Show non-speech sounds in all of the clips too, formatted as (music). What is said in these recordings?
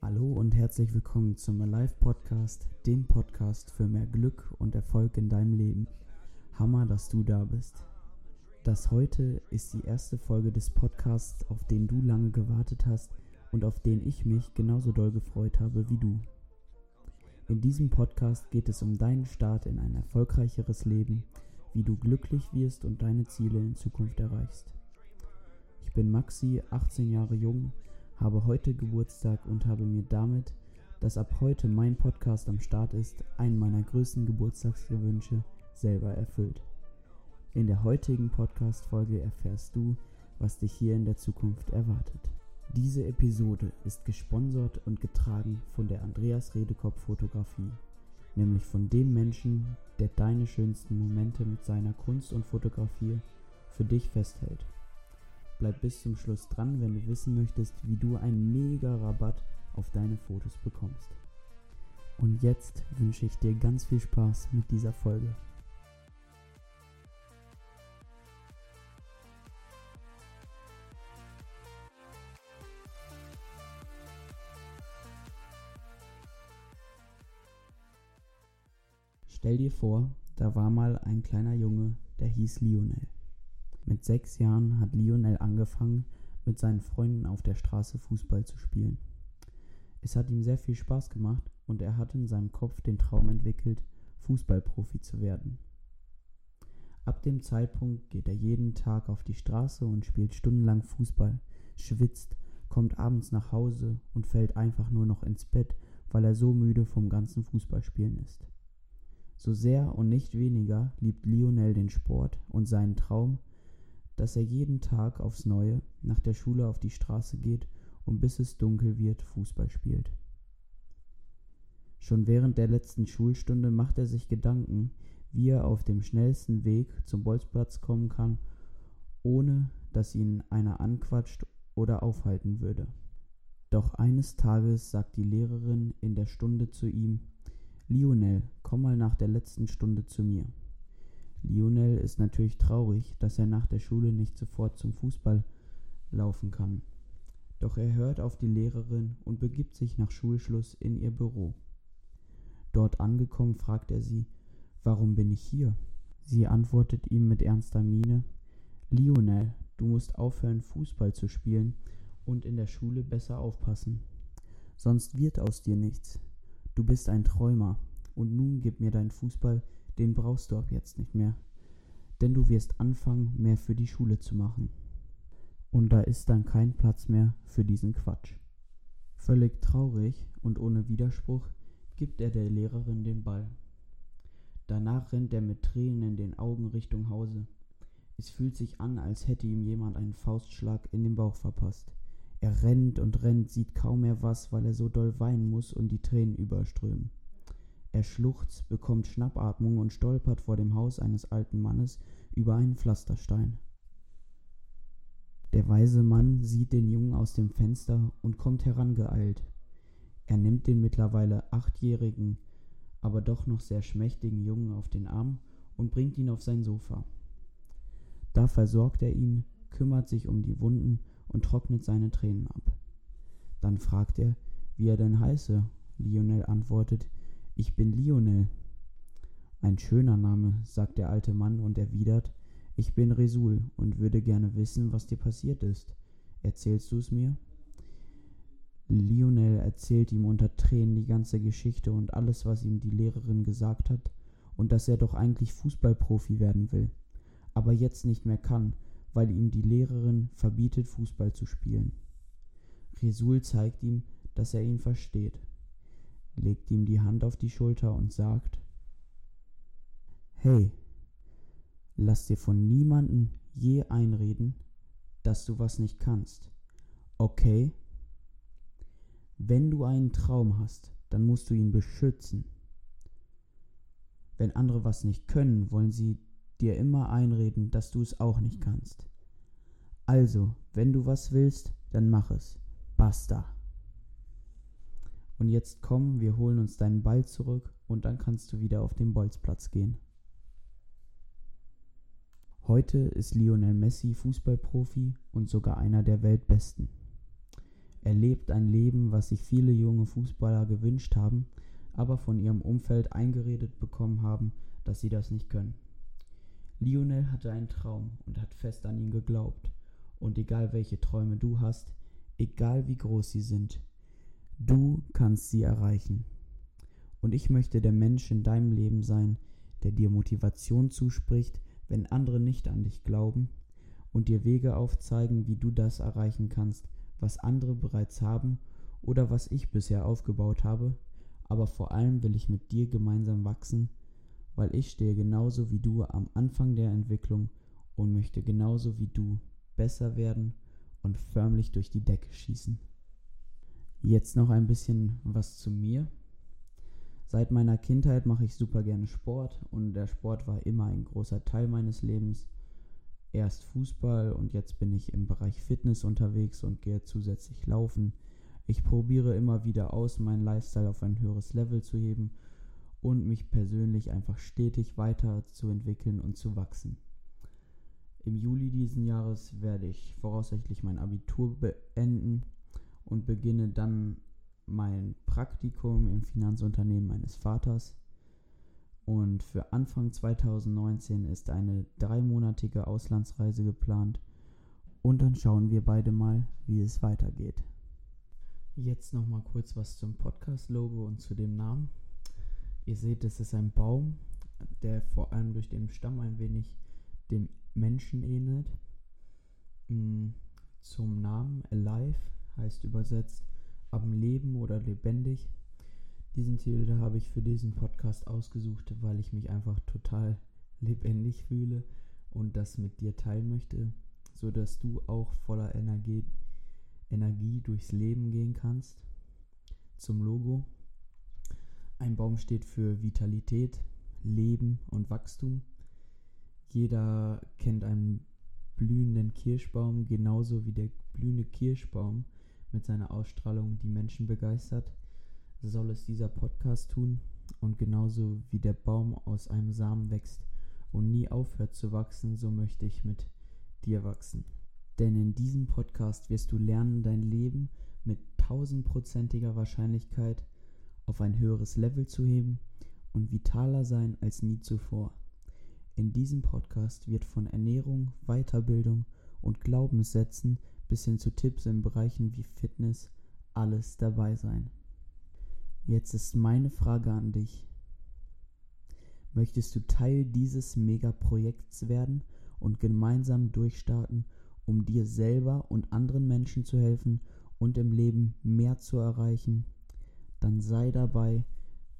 Hallo und herzlich willkommen zum Alive Podcast, dem Podcast für mehr Glück und Erfolg in deinem Leben. Hammer, dass du da bist. Das heute ist die erste Folge des Podcasts, auf den du lange gewartet hast und auf den ich mich genauso doll gefreut habe wie du. In diesem Podcast geht es um deinen Start in ein erfolgreicheres Leben, wie du glücklich wirst und deine Ziele in Zukunft erreichst. Bin Maxi, 18 Jahre jung, habe heute Geburtstag und habe mir damit, dass ab heute mein Podcast am Start ist, einen meiner größten Geburtstagswünsche selber erfüllt. In der heutigen Podcast-Folge erfährst du, was dich hier in der Zukunft erwartet. Diese Episode ist gesponsert und getragen von der Andreas Redekopf Fotografie, nämlich von dem Menschen, der deine schönsten Momente mit seiner Kunst und Fotografie für dich festhält. Bleib bis zum Schluss dran, wenn du wissen möchtest, wie du einen mega Rabatt auf deine Fotos bekommst. Und jetzt wünsche ich dir ganz viel Spaß mit dieser Folge. Stell dir vor, da war mal ein kleiner Junge, der hieß Lionel. Mit sechs Jahren hat Lionel angefangen, mit seinen Freunden auf der Straße Fußball zu spielen. Es hat ihm sehr viel Spaß gemacht und er hat in seinem Kopf den Traum entwickelt, Fußballprofi zu werden. Ab dem Zeitpunkt geht er jeden Tag auf die Straße und spielt stundenlang Fußball, schwitzt, kommt abends nach Hause und fällt einfach nur noch ins Bett, weil er so müde vom ganzen Fußballspielen ist. So sehr und nicht weniger liebt Lionel den Sport und seinen Traum, dass er jeden Tag aufs Neue nach der Schule auf die Straße geht und bis es dunkel wird Fußball spielt. Schon während der letzten Schulstunde macht er sich Gedanken, wie er auf dem schnellsten Weg zum Bolzplatz kommen kann, ohne dass ihn einer anquatscht oder aufhalten würde. Doch eines Tages sagt die Lehrerin in der Stunde zu ihm Lionel, komm mal nach der letzten Stunde zu mir. Lionel ist natürlich traurig, dass er nach der Schule nicht sofort zum Fußball laufen kann. Doch er hört auf die Lehrerin und begibt sich nach Schulschluss in ihr Büro. Dort angekommen fragt er sie, warum bin ich hier? Sie antwortet ihm mit ernster Miene, Lionel, du musst aufhören, Fußball zu spielen und in der Schule besser aufpassen. Sonst wird aus dir nichts. Du bist ein Träumer, und nun gib mir deinen Fußball, den brauchst du ab jetzt nicht mehr. Denn du wirst anfangen, mehr für die Schule zu machen. Und da ist dann kein Platz mehr für diesen Quatsch. Völlig traurig und ohne Widerspruch gibt er der Lehrerin den Ball. Danach rennt er mit Tränen in den Augen Richtung Hause. Es fühlt sich an, als hätte ihm jemand einen Faustschlag in den Bauch verpasst. Er rennt und rennt, sieht kaum mehr was, weil er so doll weinen muss und die Tränen überströmen. Er schluchzt, bekommt Schnappatmung und stolpert vor dem Haus eines alten Mannes über einen Pflasterstein. Der weise Mann sieht den Jungen aus dem Fenster und kommt herangeeilt. Er nimmt den mittlerweile achtjährigen, aber doch noch sehr schmächtigen Jungen auf den Arm und bringt ihn auf sein Sofa. Da versorgt er ihn, kümmert sich um die Wunden und trocknet seine Tränen ab. Dann fragt er, wie er denn heiße. Lionel antwortet, ich bin Lionel. Ein schöner Name, sagt der alte Mann und erwidert, ich bin Resul und würde gerne wissen, was dir passiert ist. Erzählst du es mir? Lionel erzählt ihm unter Tränen die ganze Geschichte und alles, was ihm die Lehrerin gesagt hat, und dass er doch eigentlich Fußballprofi werden will, aber jetzt nicht mehr kann, weil ihm die Lehrerin verbietet, Fußball zu spielen. Resul zeigt ihm, dass er ihn versteht, legt ihm die Hand auf die Schulter und sagt Hey, lass dir von niemandem je einreden, dass du was nicht kannst. Okay? Wenn du einen Traum hast, dann musst du ihn beschützen. Wenn andere was nicht können, wollen sie dir immer einreden, dass du es auch nicht kannst. Also, wenn du was willst, dann mach es. Basta. Und jetzt komm, wir holen uns deinen Ball zurück und dann kannst du wieder auf den Bolzplatz gehen. Heute ist Lionel Messi Fußballprofi und sogar einer der Weltbesten. Er lebt ein Leben, was sich viele junge Fußballer gewünscht haben, aber von ihrem Umfeld eingeredet bekommen haben, dass sie das nicht können. Lionel hatte einen Traum und hat fest an ihn geglaubt. Und egal welche Träume du hast, egal wie groß sie sind, du kannst sie erreichen. Und ich möchte der Mensch in deinem Leben sein, der dir Motivation zuspricht, wenn andere nicht an dich glauben, und dir Wege aufzeigen, wie du das erreichen kannst, was andere bereits haben oder was ich bisher aufgebaut habe, aber vor allem will ich mit dir gemeinsam wachsen, weil ich stehe genauso wie du am Anfang der Entwicklung und möchte genauso wie du besser werden und förmlich durch die Decke schießen. Jetzt noch ein bisschen was zu mir. Seit meiner Kindheit mache ich super gerne Sport und der Sport war immer ein großer Teil meines Lebens. Erst Fußball und jetzt bin ich im Bereich Fitness unterwegs und gehe zusätzlich laufen. Ich probiere immer wieder aus, meinen Lifestyle auf ein höheres Level zu heben und mich persönlich einfach stetig weiterzuentwickeln und zu wachsen. Im Juli diesen Jahres werde ich voraussichtlich mein Abitur beenden und beginne dann mein Praktikum im Finanzunternehmen meines Vaters. Und für Anfang 2019 ist eine dreimonatige Auslandsreise geplant. Und dann schauen wir beide mal, wie es weitergeht. Jetzt nochmal kurz was zum Podcast-Logo und zu dem Namen. Ihr seht, es ist ein Baum, der vor allem durch den Stamm ein wenig dem Menschen ähnelt. Mm, zum Namen Alive heißt übersetzt am Leben oder lebendig. Diesen Titel habe ich für diesen Podcast ausgesucht, weil ich mich einfach total (laughs) lebendig fühle und das mit dir teilen möchte, so dass du auch voller Energie, Energie durchs Leben gehen kannst. Zum Logo. Ein Baum steht für Vitalität, Leben und Wachstum. Jeder kennt einen blühenden Kirschbaum, genauso wie der blühende Kirschbaum mit seiner Ausstrahlung die Menschen begeistert, soll es dieser Podcast tun. Und genauso wie der Baum aus einem Samen wächst und nie aufhört zu wachsen, so möchte ich mit dir wachsen. Denn in diesem Podcast wirst du lernen, dein Leben mit tausendprozentiger Wahrscheinlichkeit auf ein höheres Level zu heben und vitaler sein als nie zuvor. In diesem Podcast wird von Ernährung, Weiterbildung und Glaubenssätzen bis hin zu Tipps in Bereichen wie Fitness alles dabei sein. Jetzt ist meine Frage an dich. Möchtest du Teil dieses Megaprojekts werden und gemeinsam durchstarten, um dir selber und anderen Menschen zu helfen und im Leben mehr zu erreichen? Dann sei dabei,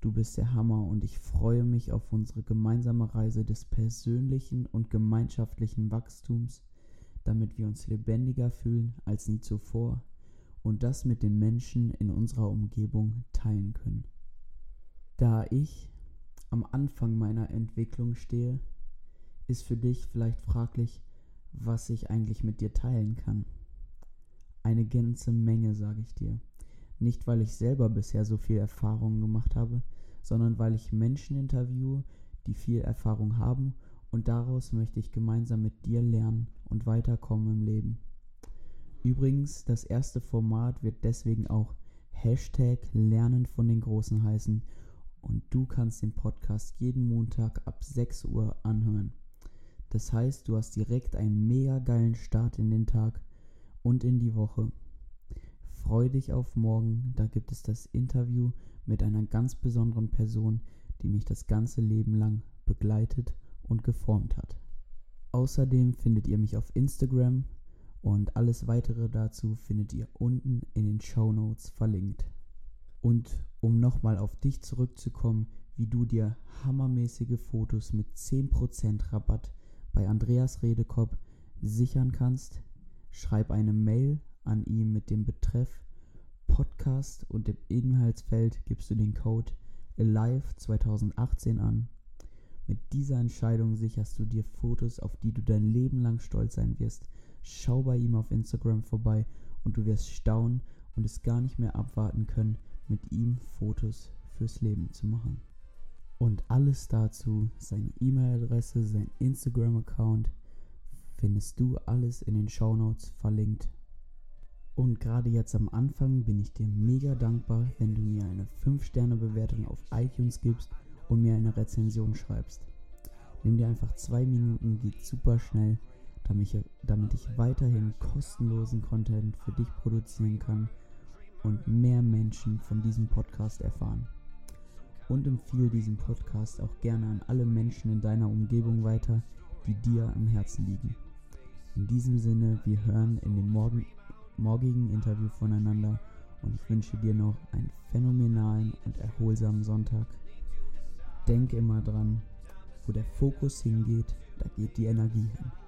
du bist der Hammer und ich freue mich auf unsere gemeinsame Reise des persönlichen und gemeinschaftlichen Wachstums damit wir uns lebendiger fühlen als nie zuvor und das mit den Menschen in unserer Umgebung teilen können. Da ich am Anfang meiner Entwicklung stehe, ist für dich vielleicht fraglich, was ich eigentlich mit dir teilen kann. Eine ganze Menge, sage ich dir. Nicht, weil ich selber bisher so viel Erfahrung gemacht habe, sondern weil ich Menschen interviewe, die viel Erfahrung haben und daraus möchte ich gemeinsam mit dir lernen und weiterkommen im Leben. Übrigens, das erste Format wird deswegen auch Hashtag Lernen von den Großen heißen und du kannst den Podcast jeden Montag ab 6 Uhr anhören. Das heißt, du hast direkt einen mega geilen Start in den Tag und in die Woche. Freu dich auf morgen, da gibt es das Interview mit einer ganz besonderen Person, die mich das ganze Leben lang begleitet und geformt hat. Außerdem findet ihr mich auf Instagram und alles weitere dazu findet ihr unten in den Show Notes verlinkt. Und um nochmal auf dich zurückzukommen, wie du dir hammermäßige Fotos mit 10% Rabatt bei Andreas Redekopp sichern kannst, schreib eine Mail an ihn mit dem Betreff Podcast und im Inhaltsfeld gibst du den Code Alive 2018 an mit dieser Entscheidung sicherst du dir Fotos, auf die du dein Leben lang stolz sein wirst. Schau bei ihm auf Instagram vorbei und du wirst staunen und es gar nicht mehr abwarten können, mit ihm Fotos fürs Leben zu machen. Und alles dazu, seine E-Mail-Adresse, sein Instagram-Account findest du alles in den Shownotes verlinkt. Und gerade jetzt am Anfang bin ich dir mega dankbar, wenn du mir eine 5-Sterne-Bewertung auf iTunes gibst und mir eine Rezension schreibst. Nimm dir einfach zwei Minuten, geht super schnell, damit ich, damit ich weiterhin kostenlosen Content für dich produzieren kann und mehr Menschen von diesem Podcast erfahren. Und empfehle diesen Podcast auch gerne an alle Menschen in deiner Umgebung weiter, die dir am Herzen liegen. In diesem Sinne, wir hören in dem morgen, morgigen Interview voneinander und ich wünsche dir noch einen phänomenalen und erholsamen Sonntag. Denk immer dran, wo der Fokus hingeht, da geht die Energie hin.